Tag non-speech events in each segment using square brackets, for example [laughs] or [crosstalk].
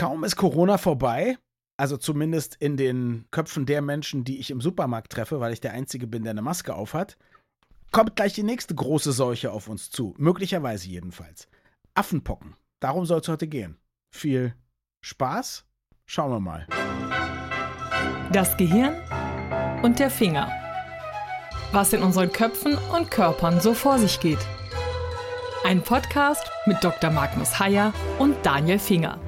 Kaum ist Corona vorbei, also zumindest in den Köpfen der Menschen, die ich im Supermarkt treffe, weil ich der Einzige bin, der eine Maske aufhat, kommt gleich die nächste große Seuche auf uns zu. Möglicherweise jedenfalls. Affenpocken. Darum soll es heute gehen. Viel Spaß? Schauen wir mal. Das Gehirn und der Finger. Was in unseren Köpfen und Körpern so vor sich geht. Ein Podcast mit Dr. Magnus Heyer und Daniel Finger.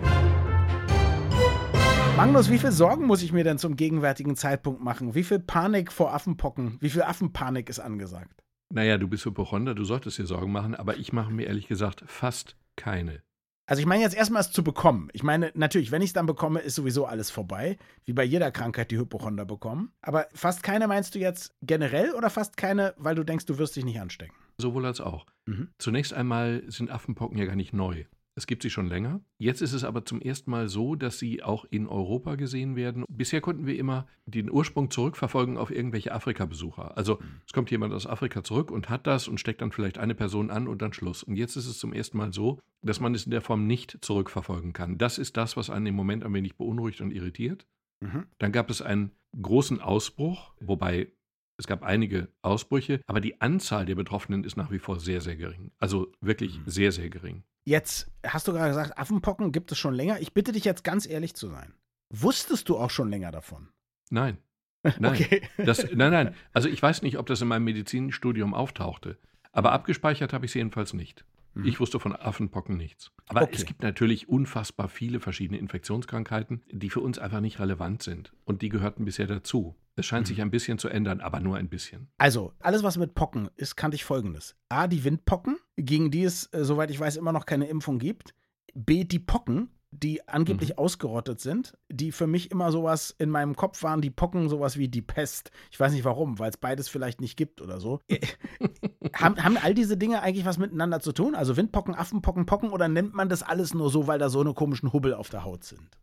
Magnus, wie viel Sorgen muss ich mir denn zum gegenwärtigen Zeitpunkt machen? Wie viel Panik vor Affenpocken? Wie viel Affenpanik ist angesagt? Naja, du bist Hypochonder, du solltest dir Sorgen machen, aber ich mache mir ehrlich gesagt fast keine. Also ich meine jetzt erstmal es zu bekommen. Ich meine, natürlich, wenn ich es dann bekomme, ist sowieso alles vorbei. Wie bei jeder Krankheit, die Hypochonder bekommen. Aber fast keine meinst du jetzt generell oder fast keine, weil du denkst, du wirst dich nicht anstecken? Sowohl als auch. Mhm. Zunächst einmal sind Affenpocken ja gar nicht neu. Es gibt sie schon länger. Jetzt ist es aber zum ersten Mal so, dass sie auch in Europa gesehen werden. Bisher konnten wir immer den Ursprung zurückverfolgen auf irgendwelche Afrika-Besucher. Also mhm. es kommt jemand aus Afrika zurück und hat das und steckt dann vielleicht eine Person an und dann Schluss. Und jetzt ist es zum ersten Mal so, dass man es in der Form nicht zurückverfolgen kann. Das ist das, was einen im Moment ein wenig beunruhigt und irritiert. Mhm. Dann gab es einen großen Ausbruch, wobei es gab einige Ausbrüche, aber die Anzahl der Betroffenen ist nach wie vor sehr, sehr gering. Also wirklich mhm. sehr, sehr gering. Jetzt hast du gerade gesagt, Affenpocken gibt es schon länger. Ich bitte dich jetzt ganz ehrlich zu sein. Wusstest du auch schon länger davon? Nein. [laughs] Nein. Okay. Das, nein, nein. Also ich weiß nicht, ob das in meinem Medizinstudium auftauchte. Aber abgespeichert habe ich es jedenfalls nicht. Mhm. Ich wusste von Affenpocken nichts. Aber okay. es gibt natürlich unfassbar viele verschiedene Infektionskrankheiten, die für uns einfach nicht relevant sind. Und die gehörten bisher dazu. Es scheint mhm. sich ein bisschen zu ändern, aber nur ein bisschen. Also, alles, was mit Pocken ist, kannte ich folgendes. A, die Windpocken, gegen die es, äh, soweit ich weiß, immer noch keine Impfung gibt. B, die Pocken, die angeblich mhm. ausgerottet sind, die für mich immer sowas in meinem Kopf waren, die Pocken sowas wie die Pest. Ich weiß nicht warum, weil es beides vielleicht nicht gibt oder so. [laughs] Haben, haben all diese Dinge eigentlich was miteinander zu tun? Also Windpocken, Affenpocken, Pocken oder nennt man das alles nur so, weil da so eine komischen Hubbel auf der Haut sind?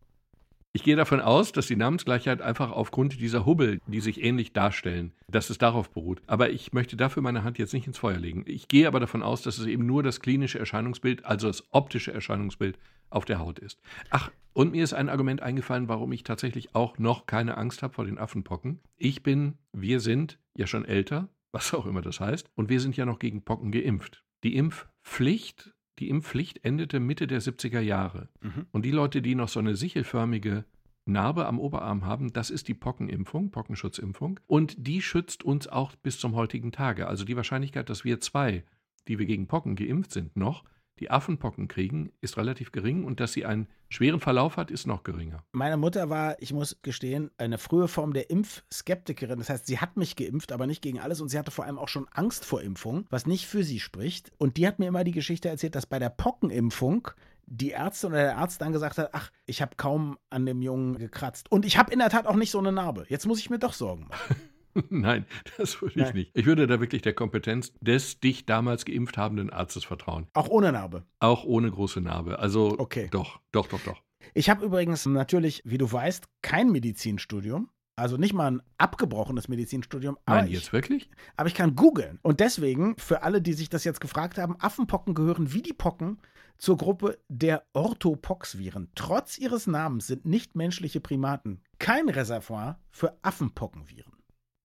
Ich gehe davon aus, dass die Namensgleichheit einfach aufgrund dieser Hubbel, die sich ähnlich darstellen, dass es darauf beruht. Aber ich möchte dafür meine Hand jetzt nicht ins Feuer legen. Ich gehe aber davon aus, dass es eben nur das klinische Erscheinungsbild, also das optische Erscheinungsbild auf der Haut ist. Ach, und mir ist ein Argument eingefallen, warum ich tatsächlich auch noch keine Angst habe vor den Affenpocken. Ich bin, wir sind ja schon älter, [laughs] was auch immer das heißt, und wir sind ja noch gegen Pocken geimpft. Die Impfpflicht die Impfpflicht endete Mitte der 70er Jahre. Mhm. Und die Leute, die noch so eine sichelförmige Narbe am Oberarm haben, das ist die Pockenimpfung, Pockenschutzimpfung. Und die schützt uns auch bis zum heutigen Tage. Also die Wahrscheinlichkeit, dass wir zwei, die wir gegen Pocken geimpft sind, noch die Affenpocken kriegen, ist relativ gering und dass sie einen schweren Verlauf hat, ist noch geringer. Meine Mutter war, ich muss gestehen, eine frühe Form der Impfskeptikerin. Das heißt, sie hat mich geimpft, aber nicht gegen alles und sie hatte vor allem auch schon Angst vor Impfung, was nicht für sie spricht. Und die hat mir immer die Geschichte erzählt, dass bei der Pockenimpfung die Ärztin oder der Arzt dann gesagt hat, ach, ich habe kaum an dem Jungen gekratzt. Und ich habe in der Tat auch nicht so eine Narbe. Jetzt muss ich mir doch Sorgen machen. [laughs] [laughs] Nein, das würde ich Nein. nicht. Ich würde da wirklich der Kompetenz des dich damals geimpft habenden Arztes vertrauen. Auch ohne Narbe. Auch ohne große Narbe. Also okay. doch, doch, doch, doch. Ich habe übrigens natürlich, wie du weißt, kein Medizinstudium. Also nicht mal ein abgebrochenes Medizinstudium. Nein, jetzt ich, wirklich? Aber ich kann googeln. Und deswegen, für alle, die sich das jetzt gefragt haben, Affenpocken gehören wie die Pocken zur Gruppe der Orthopoxviren. Trotz ihres Namens sind nichtmenschliche Primaten kein Reservoir für Affenpockenviren.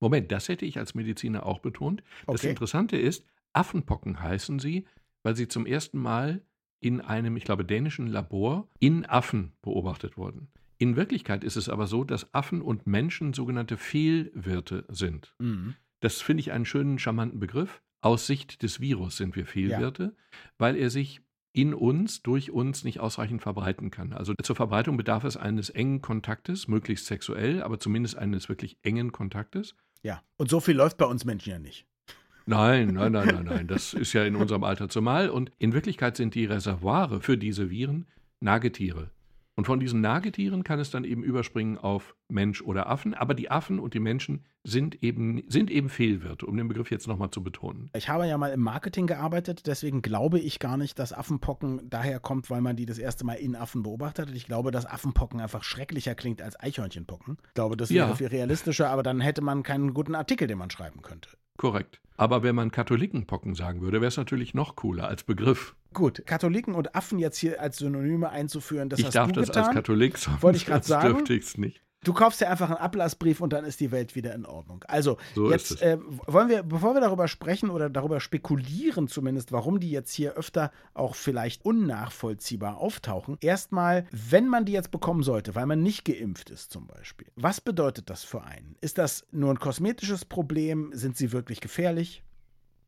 Moment, das hätte ich als Mediziner auch betont. Das okay. Interessante ist, Affenpocken heißen sie, weil sie zum ersten Mal in einem, ich glaube, dänischen Labor in Affen beobachtet wurden. In Wirklichkeit ist es aber so, dass Affen und Menschen sogenannte Fehlwirte sind. Mhm. Das finde ich einen schönen, charmanten Begriff. Aus Sicht des Virus sind wir Fehlwirte, ja. weil er sich in uns, durch uns nicht ausreichend verbreiten kann. Also zur Verbreitung bedarf es eines engen Kontaktes, möglichst sexuell, aber zumindest eines wirklich engen Kontaktes. Ja, und so viel läuft bei uns Menschen ja nicht. Nein, nein, nein, nein, nein. Das ist ja in unserem Alter zumal. Und in Wirklichkeit sind die Reservoire für diese Viren Nagetiere. Und von diesen Nagetieren kann es dann eben überspringen auf Mensch oder Affen. Aber die Affen und die Menschen sind eben, sind eben Fehlwirte, um den Begriff jetzt nochmal zu betonen. Ich habe ja mal im Marketing gearbeitet, deswegen glaube ich gar nicht, dass Affenpocken daher kommt, weil man die das erste Mal in Affen beobachtet hat. Ich glaube, dass Affenpocken einfach schrecklicher klingt als Eichhörnchenpocken. Ich glaube, das wäre ja. viel realistischer, aber dann hätte man keinen guten Artikel, den man schreiben könnte. Korrekt. Aber wenn man Katholikenpocken sagen würde, wäre es natürlich noch cooler als Begriff. Gut, Katholiken und Affen jetzt hier als Synonyme einzuführen, das ich hast darf du das getan. als Katholik sagen. Wollte ich sonst sagen. dürfte ich es nicht. Du kaufst ja einfach einen Ablassbrief und dann ist die Welt wieder in Ordnung. Also, So jetzt äh, wollen wir, bevor wir darüber sprechen oder darüber spekulieren zumindest, warum die jetzt hier öfter auch vielleicht unnachvollziehbar auftauchen, erstmal, wenn man die jetzt bekommen sollte, weil man nicht geimpft ist zum Beispiel, was bedeutet das für einen? Ist das nur ein kosmetisches Problem? Sind sie wirklich gefährlich?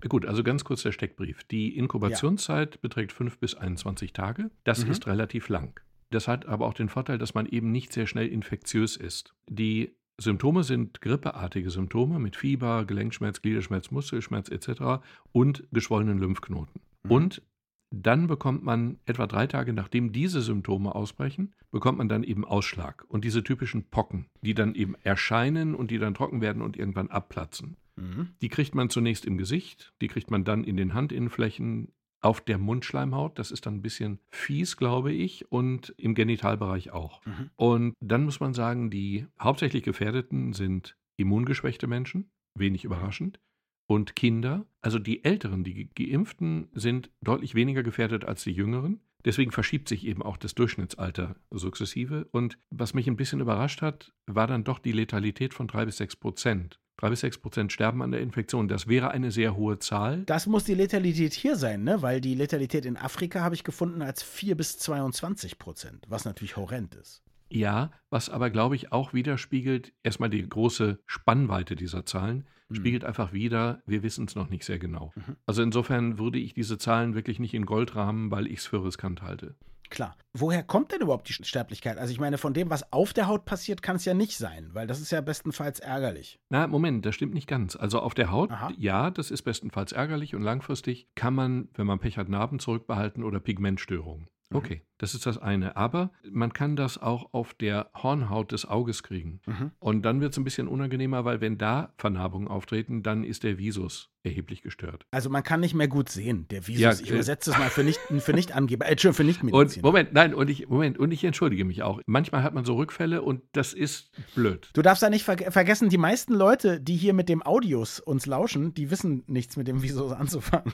Gut, also ganz kurz der Steckbrief. Die Inkubationszeit beträgt 5 bis 21 Tage. Das Mhm. ist relativ lang. Das hat aber auch den Vorteil, dass man eben nicht sehr schnell infektiös ist. Die Symptome sind grippeartige Symptome mit Fieber, Gelenkschmerz, Gliederschmerz, Muskelschmerz etc. und geschwollenen Lymphknoten. Mhm. Und dann bekommt man etwa drei Tage nachdem diese Symptome ausbrechen, bekommt man dann eben Ausschlag und diese typischen Pocken, die dann eben erscheinen und die dann trocken werden und irgendwann abplatzen. Mhm. Die kriegt man zunächst im Gesicht, die kriegt man dann in den Handinnenflächen, auf der Mundschleimhaut, das ist dann ein bisschen fies, glaube ich, und im Genitalbereich auch. Mhm. Und dann muss man sagen, die hauptsächlich Gefährdeten sind immungeschwächte Menschen, wenig überraschend, und Kinder. Also die Älteren, die Geimpften sind deutlich weniger gefährdet als die Jüngeren. Deswegen verschiebt sich eben auch das Durchschnittsalter sukzessive. Und was mich ein bisschen überrascht hat, war dann doch die Letalität von drei bis sechs Prozent. Drei bis sechs Prozent sterben an der Infektion. Das wäre eine sehr hohe Zahl. Das muss die Letalität hier sein, ne? Weil die Letalität in Afrika habe ich gefunden als 4 bis 22 Prozent, was natürlich horrend ist. Ja, was aber, glaube ich, auch widerspiegelt, erstmal die große Spannweite dieser Zahlen, Mhm. spiegelt einfach wieder, wir wissen es noch nicht sehr genau. Mhm. Also insofern würde ich diese Zahlen wirklich nicht in Gold rahmen, weil ich es für riskant halte. Klar. Woher kommt denn überhaupt die Sterblichkeit? Also ich meine, von dem, was auf der Haut passiert, kann es ja nicht sein, weil das ist ja bestenfalls ärgerlich. Na, Moment, das stimmt nicht ganz. Also auf der Haut, Aha. ja, das ist bestenfalls ärgerlich und langfristig kann man, wenn man Pech hat, Narben zurückbehalten oder Pigmentstörungen. Mhm. Okay, das ist das eine. Aber man kann das auch auf der Hornhaut des Auges kriegen. Mhm. Und dann wird es ein bisschen unangenehmer, weil wenn da Vernarbungen auftreten, dann ist der Visus erheblich gestört. Also man kann nicht mehr gut sehen, der Visus. Ja, ich äh, übersetze es mal für nicht, für nicht Angeber, äh, Entschuldigung, für nicht Und. Moment, nein, und ich, Moment, und ich entschuldige mich auch. Manchmal hat man so Rückfälle und das ist blöd. Du darfst da nicht ver vergessen, die meisten Leute, die hier mit dem Audios uns lauschen, die wissen nichts mit dem Visus anzufangen.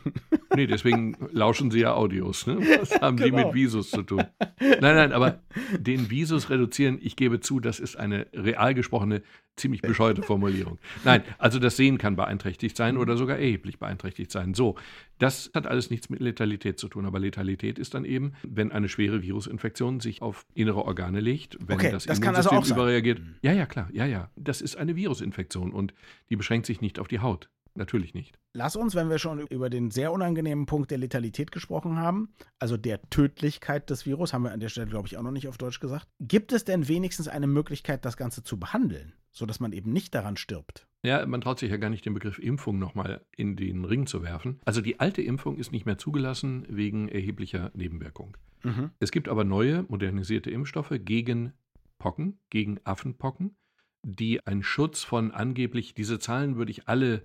Nee, deswegen lauschen sie ja Audios. Ne? Was haben die Genau. mit Visus zu tun? Nein, nein, aber den Visus reduzieren, ich gebe zu, das ist eine real gesprochene, ziemlich bescheuerte Formulierung. Nein, also das Sehen kann beeinträchtigt sein oder sogar erheblich beeinträchtigt sein. So, das hat alles nichts mit Letalität zu tun, aber Letalität ist dann eben, wenn eine schwere Virusinfektion sich auf innere Organe legt, wenn Okay, das, das Immunsystem also überreagiert. Ja, ja, klar, ja, ja. Das ist eine Virusinfektion und die beschränkt sich nicht auf die Haut. Natürlich nicht. Lass uns, wenn wir schon über den sehr unangenehmen Punkt der Letalität gesprochen haben, also der Tödlichkeit des Virus, haben wir an der Stelle, glaube ich, auch noch nicht auf Deutsch gesagt. Gibt es denn wenigstens eine Möglichkeit, das Ganze zu behandeln, sodass man eben nicht daran stirbt? Ja, man traut sich ja gar nicht, den Begriff Impfung nochmal in den Ring zu werfen. Also die alte Impfung ist nicht mehr zugelassen wegen erheblicher Nebenwirkung. Mhm. Es gibt aber neue, modernisierte Impfstoffe gegen Pocken, gegen Affenpocken, die einen Schutz von angeblich, diese Zahlen würde ich alle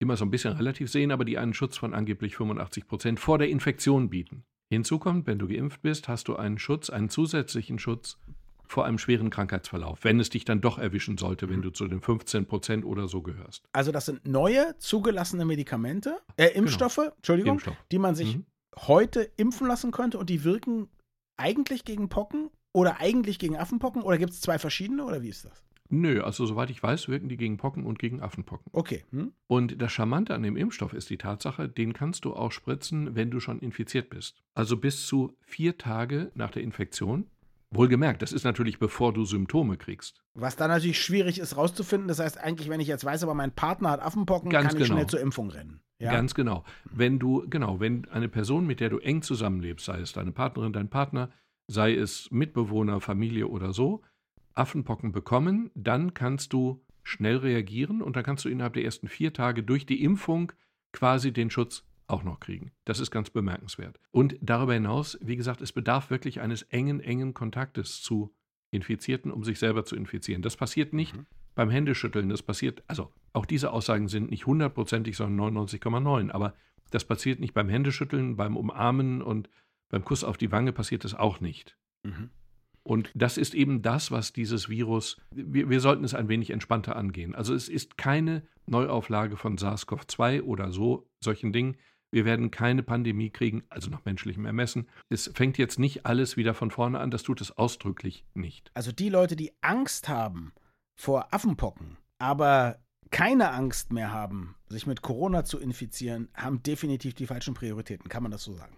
immer so ein bisschen relativ sehen, aber die einen Schutz von angeblich 85 Prozent vor der Infektion bieten. Hinzu kommt, wenn du geimpft bist, hast du einen Schutz, einen zusätzlichen Schutz vor einem schweren Krankheitsverlauf, wenn es dich dann doch erwischen sollte, wenn du zu den 15 Prozent oder so gehörst. Also das sind neue zugelassene Medikamente, äh, Impfstoffe, Entschuldigung, Impfstoff. die man sich Mhm. heute impfen lassen könnte und die wirken eigentlich gegen Pocken oder eigentlich gegen Affenpocken oder gibt es zwei verschiedene oder wie ist das? Nö, also soweit ich weiß, wirken die gegen Pocken und gegen Affenpocken. Okay. Hm? Und das Charmante an dem Impfstoff ist die Tatsache, den kannst du auch spritzen, wenn du schon infiziert bist. Also bis zu vier Tage nach der Infektion. Wohlgemerkt, das ist natürlich bevor du Symptome kriegst. Was dann natürlich schwierig ist rauszufinden. Das heißt eigentlich, wenn ich jetzt weiß, aber mein Partner hat Affenpocken, Ganz kann ich genau. schnell zur Impfung rennen. Ja. Ganz genau. Wenn du, genau, wenn eine Person, mit der du eng zusammenlebst, sei es deine Partnerin, dein Partner, sei es Mitbewohner, Familie oder so, Affenpocken bekommen, dann kannst du schnell reagieren und dann kannst du innerhalb der ersten vier Tage durch die Impfung quasi den Schutz auch noch kriegen. Das ist ganz bemerkenswert. Und darüber hinaus, wie gesagt, es bedarf wirklich eines engen, engen Kontaktes zu Infizierten, um sich selber zu infizieren. Das passiert nicht Mhm. beim Händeschütteln. Das passiert, also auch diese Aussagen sind nicht hundertprozentig, sondern 99,9. Aber das passiert nicht beim Händeschütteln, beim Umarmen und beim Kuss auf die Wange passiert es auch nicht. Mhm. Und das ist eben das, was dieses Virus, wir, wir sollten es ein wenig entspannter angehen. Also es ist keine Neuauflage von SARS-CoV-2 oder so, solchen Dingen, Wir werden keine Pandemie kriegen, also nach menschlichem Ermessen. Es fängt jetzt nicht alles wieder von vorne an, das tut es ausdrücklich nicht. Also die Leute, die Angst haben vor Affenpocken, aber keine Angst mehr haben, sich mit Corona zu infizieren, haben definitiv die falschen Prioritäten. Kann man das so sagen?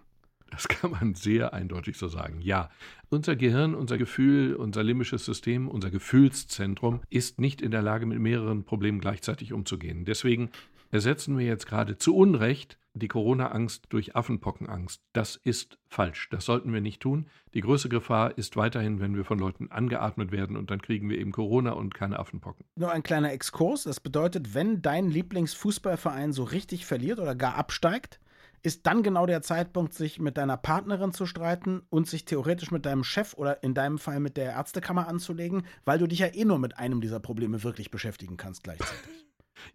Das kann man sehr eindeutig so sagen. Ja, unser Gehirn, unser Gefühl, unser limbisches System, unser Gefühlszentrum ist nicht in der Lage, mit mehreren Problemen gleichzeitig umzugehen. Deswegen ersetzen wir jetzt gerade zu Unrecht die Corona-Angst durch Affenpockenangst. Das ist falsch. Das sollten wir nicht tun. Die größte Gefahr ist weiterhin, wenn wir von Leuten angeatmet werden und dann kriegen wir eben Corona und keine Affenpocken. Nur ein kleiner Exkurs. Das bedeutet, wenn dein Lieblingsfußballverein so richtig verliert oder gar absteigt, ist dann genau der Zeitpunkt, sich mit deiner Partnerin zu streiten und sich theoretisch mit deinem Chef oder in deinem Fall mit der Ärztekammer anzulegen, weil du dich ja eh nur mit einem dieser Probleme wirklich beschäftigen kannst gleichzeitig. [laughs]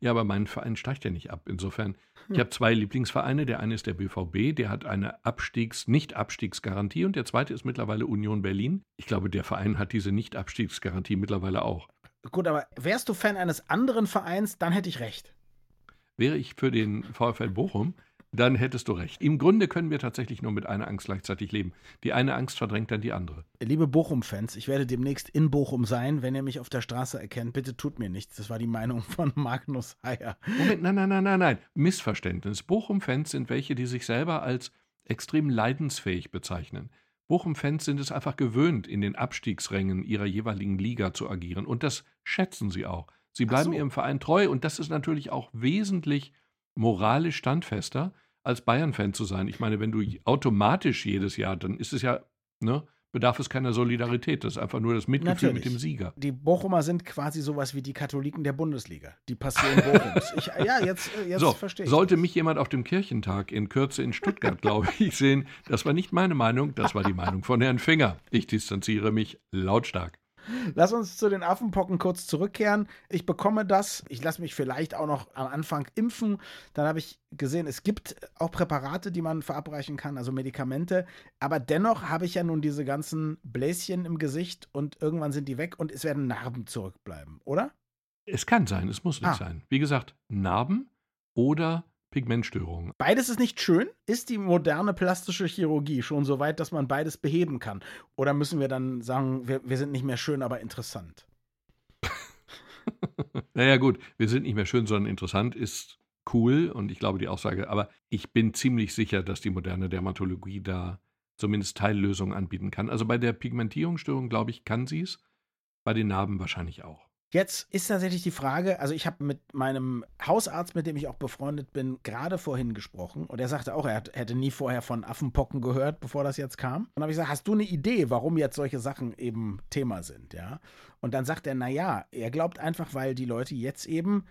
Ja, aber mein Verein steigt ja nicht ab. Insofern, ich habe zwei Lieblingsvereine. Der eine ist der BVB, der hat eine Abstiegs-, Nicht-Abstiegsgarantie und der zweite ist mittlerweile Union Berlin. Ich glaube, der Verein hat diese Nicht-Abstiegsgarantie mittlerweile auch. Gut, aber wärst du Fan eines anderen Vereins, dann hätte ich recht. Wäre ich für den VfL Bochum, dann hättest du recht. Im Grunde können wir tatsächlich nur mit einer Angst gleichzeitig leben. Die eine Angst verdrängt dann die andere. Liebe Bochum-Fans, ich werde demnächst in Bochum sein. Wenn ihr mich auf der Straße erkennt, bitte tut mir nichts. Das war die Meinung von Magnus Heyer. Moment, nein, nein, nein, nein, nein. Missverständnis. Bochum-Fans sind welche, die sich selber als extrem leidensfähig bezeichnen. Bochum-Fans sind es einfach gewöhnt, in den Abstiegsrängen ihrer jeweiligen Liga zu agieren. Und das schätzen sie auch. Sie bleiben so. ihrem Verein treu und das ist natürlich auch wesentlich moralisch standfester, als Bayern-Fan zu sein. Ich meine, wenn du automatisch jedes Jahr, dann ist es ja, ne, bedarf es keiner Solidarität. Das ist einfach nur das Mitgefühl Natürlich. mit dem Sieger. Die Bochumer sind quasi sowas wie die Katholiken der Bundesliga. Die Passion Bochums. Ich, ja, jetzt, jetzt so, verstehe ich. Sollte das. mich jemand auf dem Kirchentag in Kürze in Stuttgart, glaube ich, sehen, das war nicht meine Meinung, das war die Meinung von Herrn Finger. Ich distanziere mich lautstark. Lass uns zu den Affenpocken kurz zurückkehren. Ich bekomme das. Ich lasse mich vielleicht auch noch am Anfang impfen. Dann habe ich gesehen, es gibt auch Präparate, die man verabreichen kann, also Medikamente. Aber dennoch habe ich ja nun diese ganzen Bläschen im Gesicht und irgendwann sind die weg und es werden Narben zurückbleiben, oder? Es kann sein, es muss nicht ah. sein. Wie gesagt, Narben oder Pigmentstörungen. Beides ist nicht schön. Ist die moderne plastische Chirurgie schon so weit, dass man beides beheben kann? Oder müssen wir dann sagen, wir, wir sind nicht mehr schön, aber interessant? [laughs] naja, gut, wir sind nicht mehr schön, sondern interessant ist cool und ich glaube die Aussage, aber ich bin ziemlich sicher, dass die moderne Dermatologie da zumindest Teillösungen anbieten kann. Also bei der Pigmentierungsstörung, glaube ich, kann sie es. Bei den Narben wahrscheinlich auch. Jetzt ist tatsächlich die Frage, also ich habe mit meinem Hausarzt, mit dem ich auch befreundet bin, gerade vorhin gesprochen und er sagte auch, er hätte nie vorher von Affenpocken gehört, bevor das jetzt kam. Und dann habe ich gesagt, hast du eine Idee, warum jetzt solche Sachen eben Thema sind, ja? Und dann sagt er, naja, er glaubt einfach, weil die Leute jetzt eben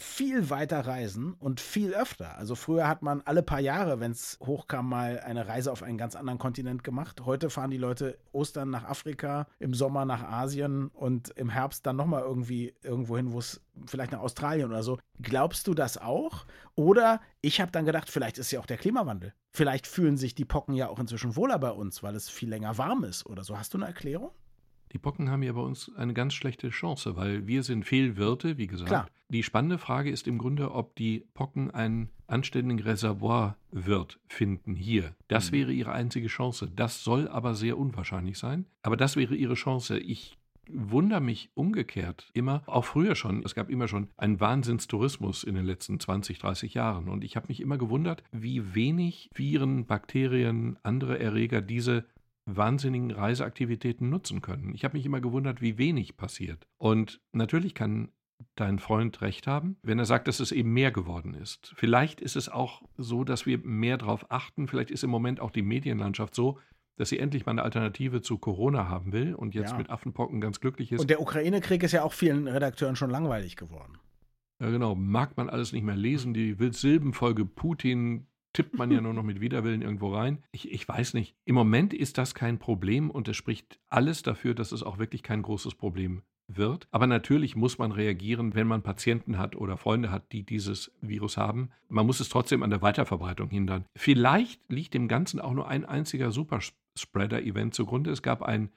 viel weiter reisen und viel öfter. Also früher hat man alle paar Jahre, wenn es hochkam, mal eine Reise auf einen ganz anderen Kontinent gemacht. Heute fahren die Leute Ostern nach Afrika, im Sommer nach Asien und im Herbst dann nochmal irgendwie irgendwo hin, wo es vielleicht nach Australien oder so. Glaubst du das auch? Oder ich habe dann gedacht, vielleicht ist ja auch der Klimawandel. Vielleicht fühlen sich die Pocken ja auch inzwischen wohler bei uns, weil es viel länger warm ist oder so. Hast du eine Erklärung? Die Pocken haben ja bei uns eine ganz schlechte Chance, weil wir sind Fehlwirte, wie gesagt. Klar. Die spannende Frage ist im Grunde, ob die Pocken einen anständigen Reservoirwirt finden hier. Das mhm. wäre ihre einzige Chance. Das soll aber sehr unwahrscheinlich sein. Aber das wäre ihre Chance. Ich wundere mich umgekehrt immer, auch früher schon, es gab immer schon einen Wahnsinnstourismus in den letzten 20, 30 Jahren. Und ich habe mich immer gewundert, wie wenig Viren, Bakterien, andere Erreger diese wahnsinnigen Reiseaktivitäten nutzen können. Ich habe mich immer gewundert, wie wenig passiert. Und natürlich kann dein Freund recht haben, wenn er sagt, dass es eben mehr geworden ist. Vielleicht ist es auch so, dass wir mehr darauf achten. Vielleicht ist im Moment auch die Medienlandschaft so, dass sie endlich mal eine Alternative zu Corona haben will und jetzt ja. mit Affenpocken ganz glücklich ist. Und der Ukraine-Krieg ist ja auch vielen Redakteuren schon langweilig geworden. Ja, genau. Mag man alles nicht mehr lesen. Die Silbenfolge Putin tippt man ja [laughs] nur noch mit Widerwillen irgendwo rein. Ich, ich weiß nicht. Im Moment ist das kein Problem und es spricht alles dafür, dass es auch wirklich kein großes Problem wird. Aber natürlich muss man reagieren, wenn man Patienten hat oder Freunde hat, die dieses Virus haben. Man muss es trotzdem an der Weiterverbreitung hindern. Vielleicht liegt dem Ganzen auch nur ein einziger Superspreader-Event zugrunde. Es gab ein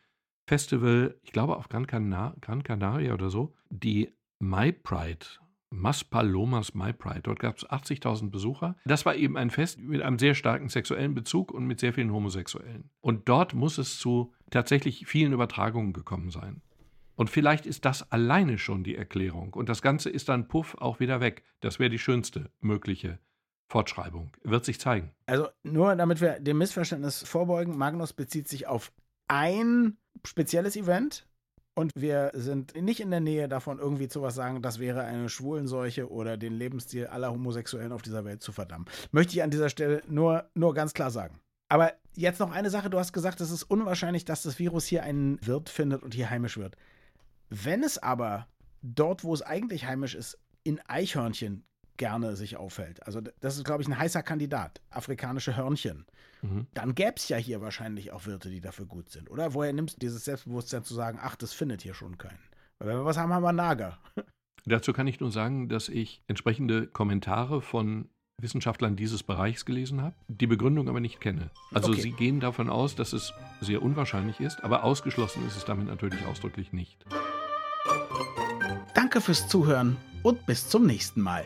Festival, ich glaube auf Gran, Cana Gran Canaria oder so, die My Pride Maspalomas My Pride. Dort gab es 80.000 Besucher. Das war eben ein Fest mit einem sehr starken sexuellen Bezug und mit sehr vielen Homosexuellen. Und dort muss es zu tatsächlich vielen Übertragungen gekommen sein. Und vielleicht ist das alleine schon die Erklärung. Und das Ganze ist dann puff auch wieder weg. Das wäre die schönste mögliche Fortschreibung. Wird sich zeigen. Also nur damit wir dem Missverständnis vorbeugen, Magnus bezieht sich auf ein spezielles Event, und wir sind nicht in der Nähe davon, irgendwie zu was sagen, das wäre eine Schwulenseuche oder den Lebensstil aller Homosexuellen auf dieser Welt zu verdammen. Möchte ich an dieser Stelle nur, nur ganz klar sagen. Aber jetzt noch eine Sache, du hast gesagt, es ist unwahrscheinlich, dass das Virus hier einen Wirt findet und hier heimisch wird. Wenn es aber dort, wo es eigentlich heimisch ist, in Eichhörnchen gerne sich aufhält. Also das ist, glaube ich, ein heißer Kandidat. Afrikanische Hörnchen. Mhm. Dann gäbe es ja hier wahrscheinlich auch Wirte, die dafür gut sind. Oder woher nimmst du dieses Selbstbewusstsein zu sagen, ach, das findet hier schon keinen? Weil wenn wir was haben, haben wir Nager. [laughs] Dazu kann ich nur sagen, dass ich entsprechende Kommentare von Wissenschaftlern dieses Bereichs gelesen habe, die Begründung aber nicht kenne. Also okay. sie gehen davon aus, dass es sehr unwahrscheinlich ist, aber ausgeschlossen ist es damit natürlich ausdrücklich nicht. Danke fürs Zuhören und bis zum nächsten Mal.